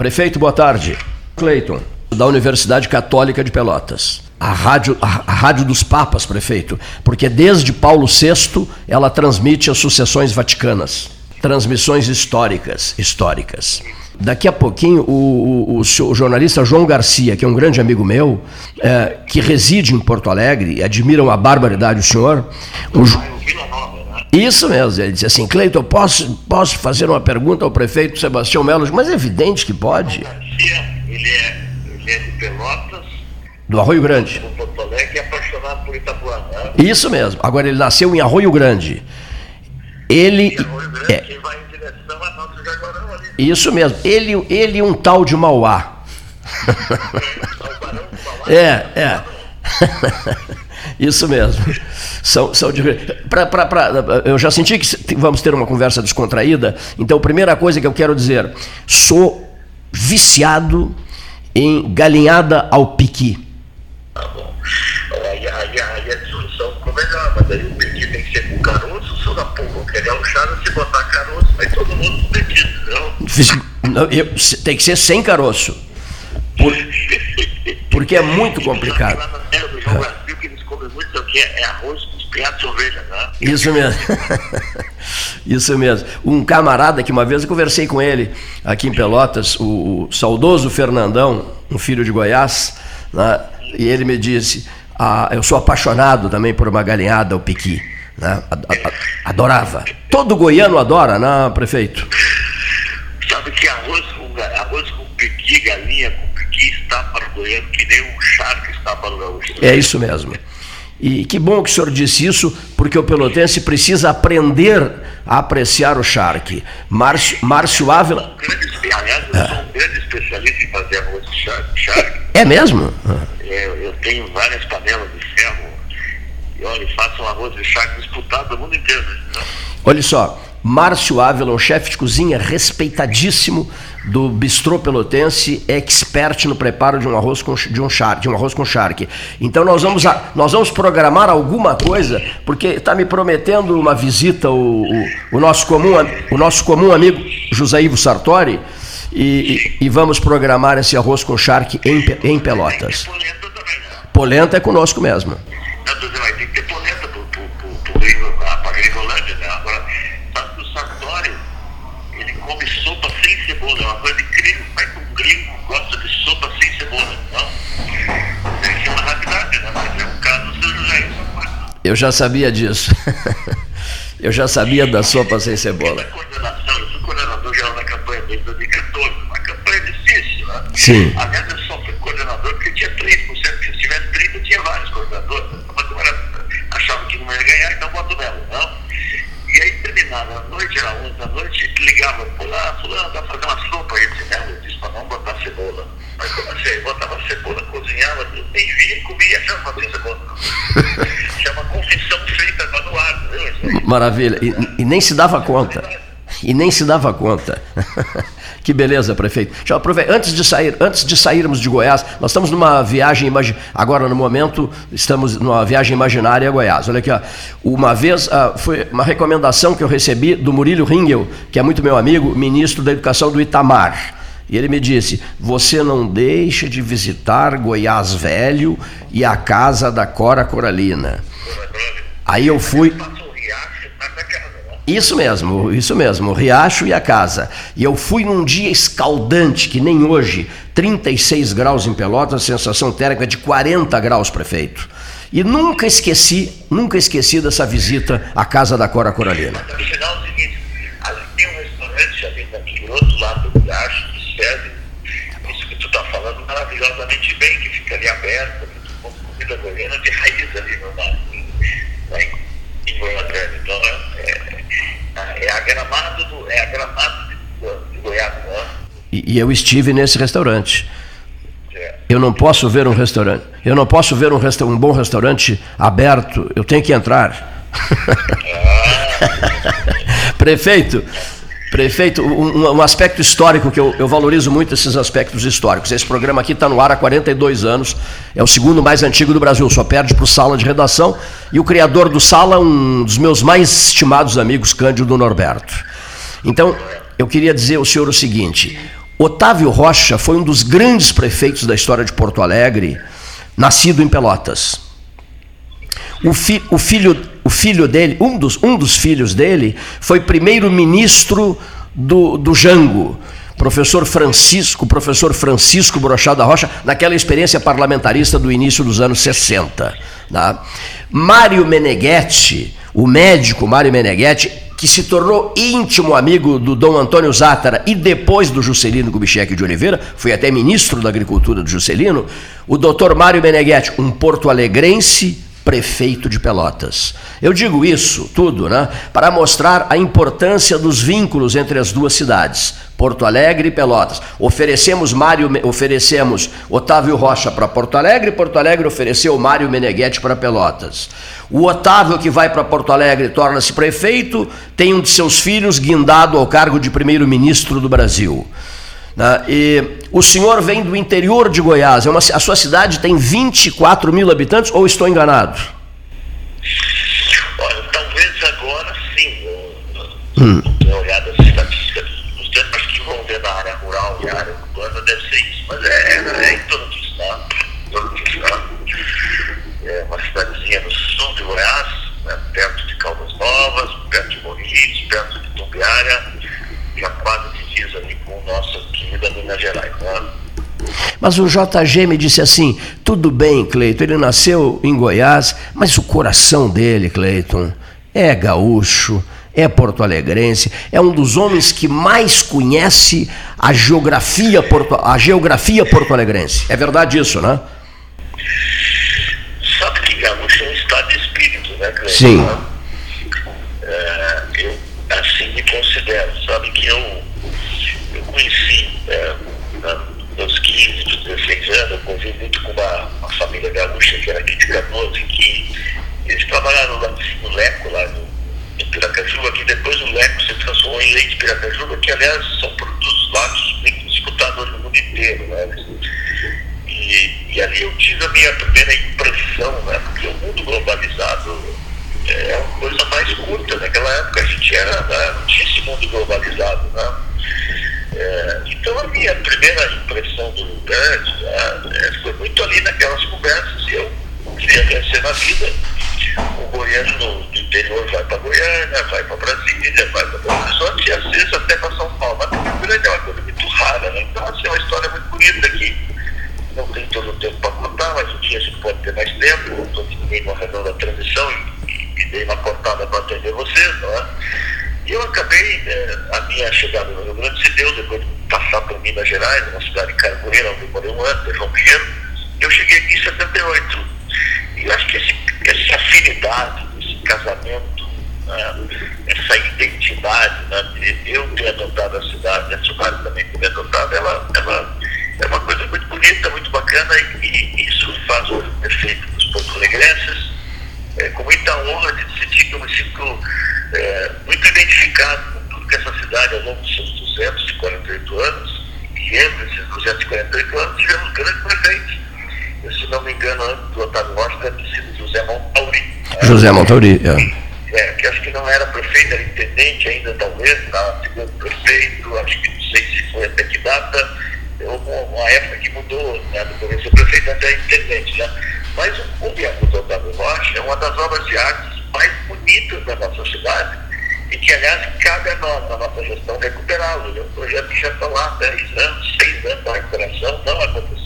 Prefeito, boa tarde. Cleiton, da Universidade Católica de Pelotas. A rádio, a, a rádio dos papas, prefeito, porque desde Paulo VI ela transmite as sucessões vaticanas, transmissões históricas, históricas. Daqui a pouquinho, o, o, o, jornalista João Garcia, que é um grande amigo meu, é, que reside em Porto Alegre, e admira uma barbaridade o senhor. O, isso mesmo, ele disse assim, Cleiton, posso, posso fazer uma pergunta ao prefeito Sebastião Melo? Mas é evidente que pode. Ele é, ele é de Pelotas. Do Arroio Grande. Do Porto Alegre é apaixonado por Itapuã. Né? Isso mesmo. Agora ele nasceu em Arroio Grande. Ele. Arroio Grande, é, vai em direção a Nosso Jaguarão ali. Isso mesmo. Ele, ele e um tal de Mauá. É, é. Isso mesmo. São, são pra, pra, pra, eu já senti que vamos ter uma conversa descontraída, então a primeira coisa que eu quero dizer, sou viciado em galinhada ao piqui. Tá bom. Aí, aí, aí a discussão ficou melhor, mas aí o piqui tem que ser com caroço, se da porra querer um chá, se botar caroço, vai todo mundo piqui, não? não eu, tem que ser sem caroço. Por, porque é muito complicado. O que é arroz com piados de ovelha, né? Isso mesmo. Isso mesmo. Um camarada que uma vez eu conversei com ele aqui em Pelotas, o, o saudoso Fernandão, um filho de Goiás, né? e ele me disse: ah, Eu sou apaixonado também por uma galinhada, o piqui. Né? Adorava. Todo goiano adora, né, prefeito? Sabe que arroz com, arroz com piqui, galinha com piqui está para o goiano que nem um charque está para o gaúcho. É isso mesmo. E que bom que o senhor disse isso, porque o pelotense precisa aprender a apreciar o charque. Márcio, Márcio Ávila. Aliás, eu sou um grande especialista em fazer arroz de charque. É mesmo? É, eu tenho várias panelas de ferro. E olha, faço um arroz de charque disputado no mundo inteiro. Né? Olha só, Márcio Ávila, um chefe de cozinha respeitadíssimo do Bistrô Pelotense, expert no preparo de um arroz com, de um, char, de um arroz com charque. Então nós vamos, a, nós vamos programar alguma coisa, porque está me prometendo uma visita o, o, o, nosso comum, o nosso comum amigo José Ivo Sartori, e, e, e vamos programar esse arroz com charque em, em Pelotas. Polenta é conosco mesmo. Eu já sabia disso. Eu já sabia da sopa sem cebola. eu fui coordenador geral da campanha desde 2014, uma campanha difícil, né? Sim. Aliás, eu só fui coordenador porque tinha 3%, se tivesse 30, tinha vários coordenadores. Mas agora achava que não ia ganhar, então boto nela, não? E aí terminava a noite, era 11 da noite, Maravilha, e, e nem se dava conta. E nem se dava conta. Que beleza, prefeito. Já aproveita, antes de sair, antes de sairmos de Goiás, nós estamos numa viagem imagi... agora no momento estamos numa viagem imaginária a Goiás. Olha aqui, ó. uma vez uh, foi uma recomendação que eu recebi do Murilo Ringel, que é muito meu amigo, ministro da Educação do Itamar. E ele me disse: Você não deixa de visitar Goiás Velho e a casa da Cora Coralina. Aí eu fui. Isso mesmo, isso mesmo, o riacho e a casa. E eu fui num dia escaldante, que nem hoje, 36 graus em Pelotas, sensação térmica de 40 graus, prefeito. E nunca esqueci, nunca esqueci dessa visita à casa da Cora Coralina. No final, é o seguinte, ali tem um restaurante ali outro lado do riacho, que serve isso que tu está falando maravilhosamente bem, que fica ali aberto, com comida goiana de raiz ali no mar, em, em Goiânia. Então, é, é é a Gramado, do, é a Gramado de, de Goiás. Né? E, e, eu estive nesse restaurante. É. Eu não posso ver um restaurante. Eu não posso ver um, resta um bom restaurante aberto. Eu tenho que entrar. Ah. Prefeito, Prefeito, um, um, aspecto histórico que eu, eu, valorizo muito esses aspectos históricos. Esse programa aqui está no ar há 42 anos, é o segundo mais antigo do Brasil, só perde para o Sala de Redação. E o criador do Sala, um dos meus mais estimados amigos, Cândido Norberto. Então, eu queria dizer ao senhor o seguinte: Otávio Rocha foi um dos grandes prefeitos da história de Porto Alegre, nascido em Pelotas. O, fi, o, filho, o filho dele, um dos, um dos filhos dele, foi primeiro-ministro do, do Jango, professor Francisco, professor Francisco Brochado da Rocha, naquela experiência parlamentarista do início dos anos 60. Tá? Mário Meneghetti, o médico Mário Meneghetti, que se tornou íntimo amigo do Dom Antônio Zátara e depois do Juscelino Kubitschek de Oliveira, foi até ministro da Agricultura do Juscelino, o doutor Mário Meneghetti, um porto-alegrense, prefeito de Pelotas. Eu digo isso tudo, né, para mostrar a importância dos vínculos entre as duas cidades, Porto Alegre e Pelotas. Oferecemos Mário, oferecemos Otávio Rocha para Porto Alegre, Porto Alegre ofereceu Mário Meneghetti para Pelotas. O Otávio que vai para Porto Alegre torna-se prefeito, tem um de seus filhos guindado ao cargo de primeiro-ministro do Brasil. Né? E o senhor vem do interior de Goiás, é uma, a sua cidade tem 24 mil habitantes ou estou enganado? Olha, talvez agora sim, hum. uma olhada as estatísticas dos tempos que vão ver na área rural e área urbana deve ser isso, mas é, é, é em torno disso, tá? Em torno disso, tá? É uma cidadezinha no sul de Goiás, né, perto de Caldas Novas, perto de Morris, perto de Tumbiara, já quase divisa ali com nossa querida Minas Gerais. Né? Mas o JG me disse assim: tudo bem, Cleiton, ele nasceu em Goiás, mas o coração dele, Cleiton, é gaúcho, é porto-alegrense, é um dos homens que mais conhece a geografia, porto, a geografia porto-alegrense. É verdade isso, né? Sabe que gaúcho é um estado de espírito, né, Cleiton? Sim. É, eu assim me considero. Sabe que eu eu conheci, é, meus 15, 16 anos, eu convivi muito com uma, uma família gaúcha, que era Canoas, e que eles trabalharam lá no Leco, lá no, em Piracajuba, que depois o Leco se transformou em Leite Piracajuba, que aliás são produtos lá muito disputados no mundo inteiro. Né? E, e, ali eu tive a minha primeira impressão, né? porque o mundo globalizado é uma coisa mais curta. Naquela época a gente era, né? não tinha esse mundo globalizado. Né? É, então a minha primeira impressão do lugar é, foi muito ali eu queria crescer na vida. O goiano do interior vai para Goiânia, vai para Brasília, vai para Belo Horizonte e às vezes até para São Paulo. Mas Rio Grande é uma coisa muito rara, né? Então assim, é uma história muito bonita aqui. Não tem todo o tempo para contar, mas um dia a gente pode ter mais tempo. Estou aqui no redor da transição e, e, e dei uma cortada para atender vocês, não é? E eu acabei, é, a minha chegada no Rio Grande se deu depois de passar por Minas Gerais, uma cidade de Carboeira, onde eu morei um ano, João Pinheiro. Eu cheguei aqui em 78. Eu acho que esse, essa afinidade, esse casamento, né, essa identidade, né, eu ter adotado a cidade, a cidade também ter adotado, ela, ela é uma coisa muito bonita, muito bacana e, e isso faz o efeito dos porto-alegrenses. É, com muita honra de sentir que eu me sinto é, muito identificado com tudo que essa cidade, ao longo dos seus 248 anos, e entre esses 248 anos tivemos grandes prefeitos. Não me engano, antes do Otávio Rocha, deve ter sido José Montauri. José Montauri, é. É, que acho que não era prefeito, era intendente ainda, talvez, estava segundo prefeito, acho que não sei se foi até que data, houve uma época que mudou, né, do ser prefeito até intendente, né? Mas o, o Viaduto do Otávio Rocha é uma das obras de arte mais bonitas da nossa cidade e que, aliás, cabe a nós, na nossa gestão, recuperá-lo. É um projeto que já está lá há 10 anos, 6 anos da recuperação, não aconteceu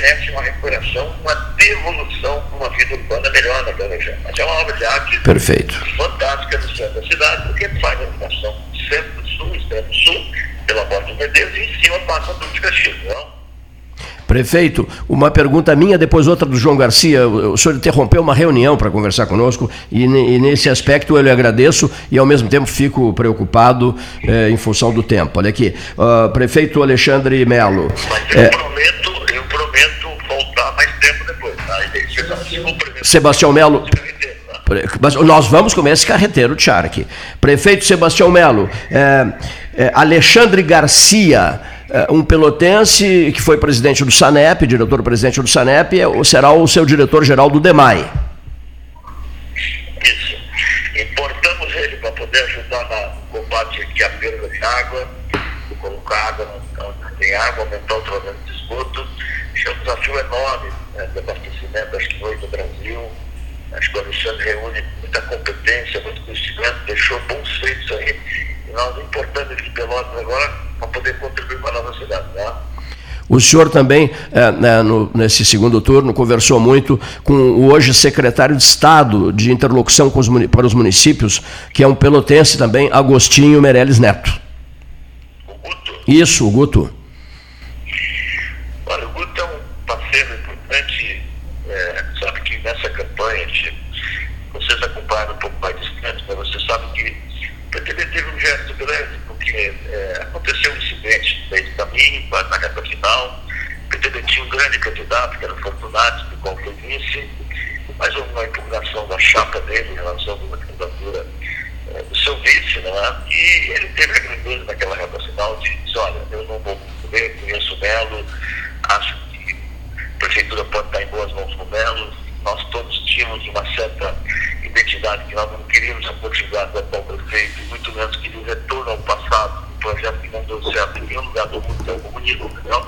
merece uma recuperação, uma devolução para uma vida urbana melhor na Bela Mas é uma obra de arte Perfeito. fantástica do centro da cidade, porque faz a ligação centro-sul, extremo-sul, pela Borda de Medeiros e em cima passa tudo de Caxias, não? Prefeito, uma pergunta minha, depois outra do João Garcia. O senhor interrompeu uma reunião para conversar conosco e, e, nesse aspecto eu lhe agradeço e ao mesmo tempo fico preocupado eh, em função do tempo. Olha aqui, uh, prefeito Alexandre Melo. Mas eu, é, prometo, mais tempo depois. Tá? Sebastião Melo. Mas nós vamos comer esse carreteiro de charque. Prefeito Sebastião Melo, é, é, Alexandre Garcia. É, um pelotense que foi presidente do SANEP, diretor-presidente do SANEP, é será o seu diretor-geral do DEMAI. Isso. Importamos ele para poder ajudar no combate aqui à perda de água, colocar água onde tem água, aumentar o tratamento de esgoto. É um desafio enorme né, de abastecimento, acho que hoje no Brasil. Acho que o Alexandre reúne muita competência, muito conhecimento, deixou bons feitos aí. E nós, importante de Pelotas agora, para poder contribuir para a nossa cidade. Né? O senhor também, é, né, no, nesse segundo turno, conversou muito com o hoje secretário de Estado de Interlocução os, para os Municípios, que é um pelotense também, Agostinho Meirelles Neto. O Guto? Isso, o Guto. Olha, o Guto é um parceiro importante. É, sabe que nessa campanha, vocês acompanham um pouco mais distante, mas você sabe que o PTB teve um gesto grande porque é, aconteceu um incidente no meio do caminho, quase na reta final. O PTB tinha um grande candidato, que o Fortunato, do qual vice, mas houve uma impugnação da chapa dele em relação a uma candidatura é, do seu vice, né? e ele teve a grandeza naquela reta final de dizer, olha, eu não vou poder, conheço o Melo, acho que a prefeitura pode estar em boas mãos com o Melo, nós todos tínhamos uma certa identidade que nós não queríamos a continuidade do atual prefeito, muito menos que ele retorno ao passado, um projeto que não deu certo em nenhum lugar do mundo, é o comunismo, entendeu?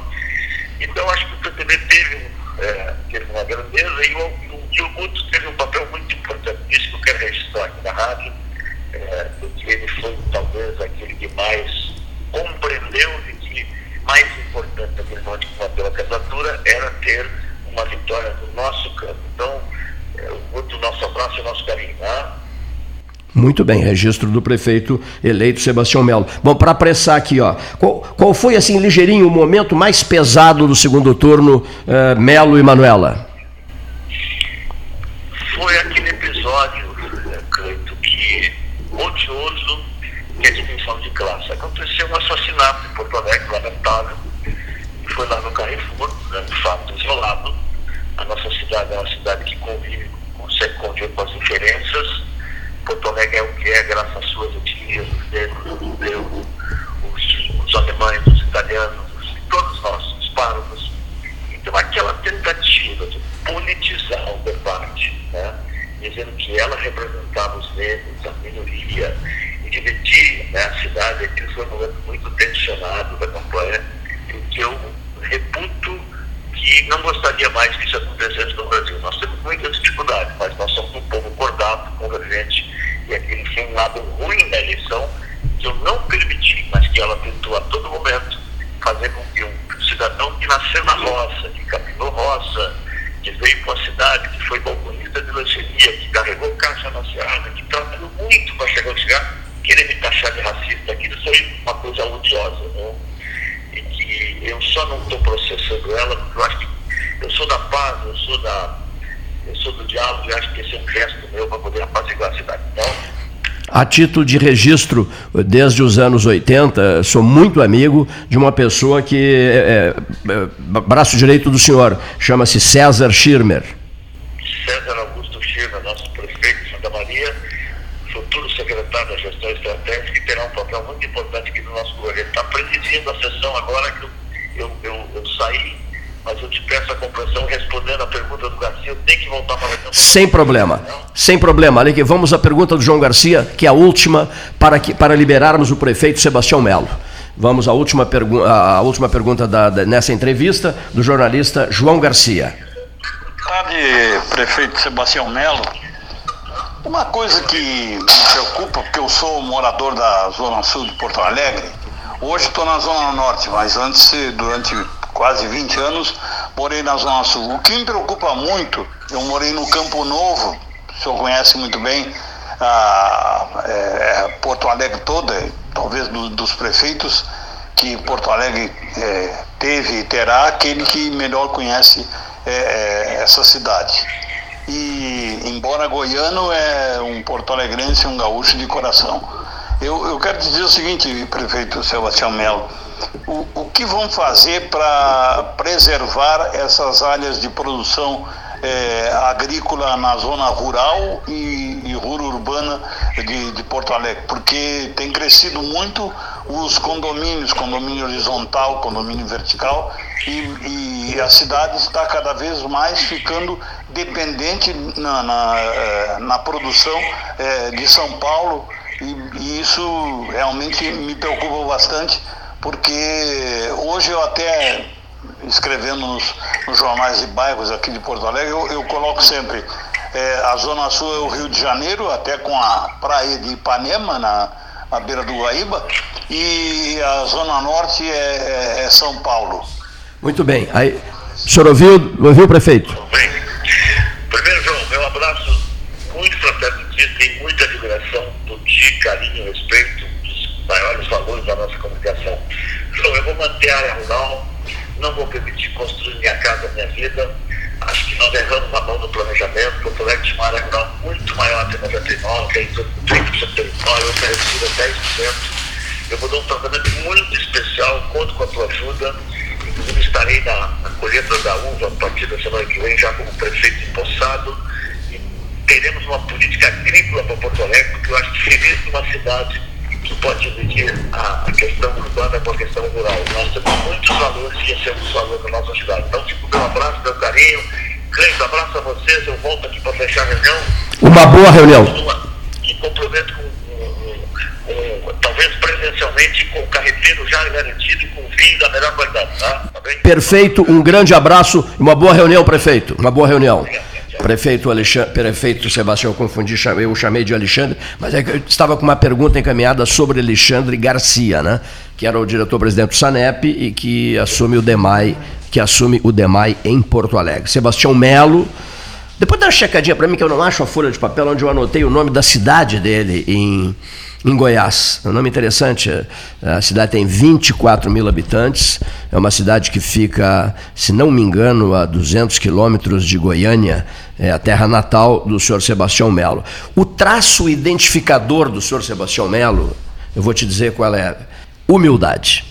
Então, acho que o PTB teve, é, teve uma grandeza e o, o Guto teve um papel muito importante nisso que quero registrar aqui na rádio, é, porque ele foi talvez aquele que mais compreendeu e que mais importante naquele momento que bateu a candidatura era ter uma vitória no nosso campo. Então, é, o Guto, nosso abraço e nosso carinho. Né? Muito bem, registro do prefeito eleito Sebastião Melo. Bom, para apressar aqui, ó, qual, qual, foi, assim, ligeirinho, o momento mais pesado do segundo turno, uh, Melo e Manuela? Foi aquele episódio, Cleito, que odioso, que é dimensão de classe. Aconteceu um assassinato em Porto Alegre, lamentável, foi lá no Carrefour, né, um fato isolado. A nossa cidade é uma cidade que convive, consegue conviver com as diferenças Porto Alegre é o que é, graças às suas etnias, os negros, os judeus, os, os alemães, os italianos, todos nós, os párvulos. Então, aquela tentativa de politizar o debate, né, dizendo que ela representava os negros, a minoria, e dividir né, a cidade, aquilo foi um momento muito tensionado da campanha, em que eu reputo que não gostaria mais que isso acontecesse no Brasil. Nós temos muitas dificuldades, mas nós somos um povo acordado, convergente, e aquele foi um lado ruim da eleição que eu não permiti, mas que ela tentou a todo momento fazer com que um cidadão que nasceu na roça, que capinou roça, que veio para a cidade, que foi balconista de lancheria, que carregou caixa na seara, que trabalhou muito para chegar onde chegar, querer me taxar de racista, aquilo foi uma coisa odiosa. Né? E que eu só não estou processando ela, porque eu acho que eu sou da paz, eu sou da eu sou do diálogo e acho que esse é um gesto meu para poder apaziguar a cidade. Então, a título de registro, desde os anos 80, sou muito amigo de uma pessoa que é, é, é braço direito do senhor, chama-se César Schirmer. César Augusto Schirmer, nosso prefeito de Santa Maria, futuro secretário da gestão estratégica, que terá um papel muito importante aqui no nosso governo. Está presidindo a sessão agora que eu, eu, eu, eu saí mas eu te peço a compreensão respondendo a pergunta do Garcia, eu tenho que voltar para a Sem problema, sem problema. Ali que vamos à pergunta do João Garcia, que é a última, para, que, para liberarmos o prefeito Sebastião Melo. Vamos à última, pergu a última pergunta da, da, nessa entrevista do jornalista João Garcia. Sabe, prefeito Sebastião Melo, uma coisa que me preocupa, porque eu sou morador da Zona Sul de Porto Alegre, hoje estou na Zona Norte, mas antes, durante quase 20 anos, morei na Zona Sul. O que me preocupa muito, eu morei no Campo Novo, o senhor conhece muito bem a, é, Porto Alegre toda, talvez do, dos prefeitos que Porto Alegre é, teve e terá, aquele que melhor conhece é, é essa cidade. E, embora goiano, é um porto-alegrense, um gaúcho de coração. Eu, eu quero dizer o seguinte, prefeito Sebastião Melo, o, que vão fazer para preservar essas áreas de produção é, agrícola na zona rural e, e urbana de, de, Porto Alegre, porque tem crescido muito os condomínios, condomínio horizontal, condomínio vertical, e, e a cidade está cada vez mais ficando dependente na, na, é, na produção é, de São Paulo, e, e isso realmente me preocupa bastante, porque hoje eu até escrevendo nos, nos jornais de bairros aqui de Porto Alegre, eu, eu coloco sempre é, a Zona Sul é o Rio de Janeiro, até com a praia de Ipanema, na, na beira do Guaíba, e a Zona Norte é, é, é São Paulo. Muito bem. Aí, o senhor ouviu, ouviu prefeito? Bem, primeiro, João, meu abraço muito fraterno tem muita admiração do dia, carinho, respeito, dos maiores valores da nossa comunicação. João, eu vou manter a área rural, não vou permitir construir minha casa, minha vida. Acho que nós erramos a mão no planejamento. Porto Alegre tinha uma área rural muito maior que 99, que é em torno de 30% do território, oferecida 10%. Eu vou dar um tratamento muito especial, conto com a tua ajuda. Inclusive estarei na, na colheita da uva a partir da semana que vem, já como prefeito empossado. E teremos uma política agrícola para Porto Alegre, porque eu acho que feliz numa cidade que pode dividir a, a, questão urbana com a questão rural. Nós temos muitos valores e esse é valores da nossa cidade. Então, tipo, meu abraço, meu carinho. Grande abraço a vocês. Eu volto aqui para fechar a reunião. Uma boa reunião. E comprometo com, com, com, talvez presencialmente com o carreteiro já garantido com vinho da melhor qualidade. Tá? tá Perfeito. Um grande abraço e uma boa reunião, prefeito. Uma boa reunião. Obrigado. Prefeito, Alexandre, prefeito Sebastião, eu confundi, eu chamei de Alexandre, mas é eu estava com uma pergunta encaminhada sobre Alexandre Garcia, né? que era o diretor-presidente do SANEP e que assume o DEMAI, que assume o DEMAI em Porto Alegre. Sebastião Melo, depois dá uma checadinha para mim que eu não acho a folha de papel onde eu anotei o nome da cidade dele em em Goiás. É um nome interessante. A cidade tem 24 mil habitantes. É uma cidade que fica, se não me engano, a 200 quilômetros de Goiânia, é a terra natal do senhor Sebastião Melo. O traço identificador do senhor Sebastião Melo, eu vou te dizer qual é: humildade.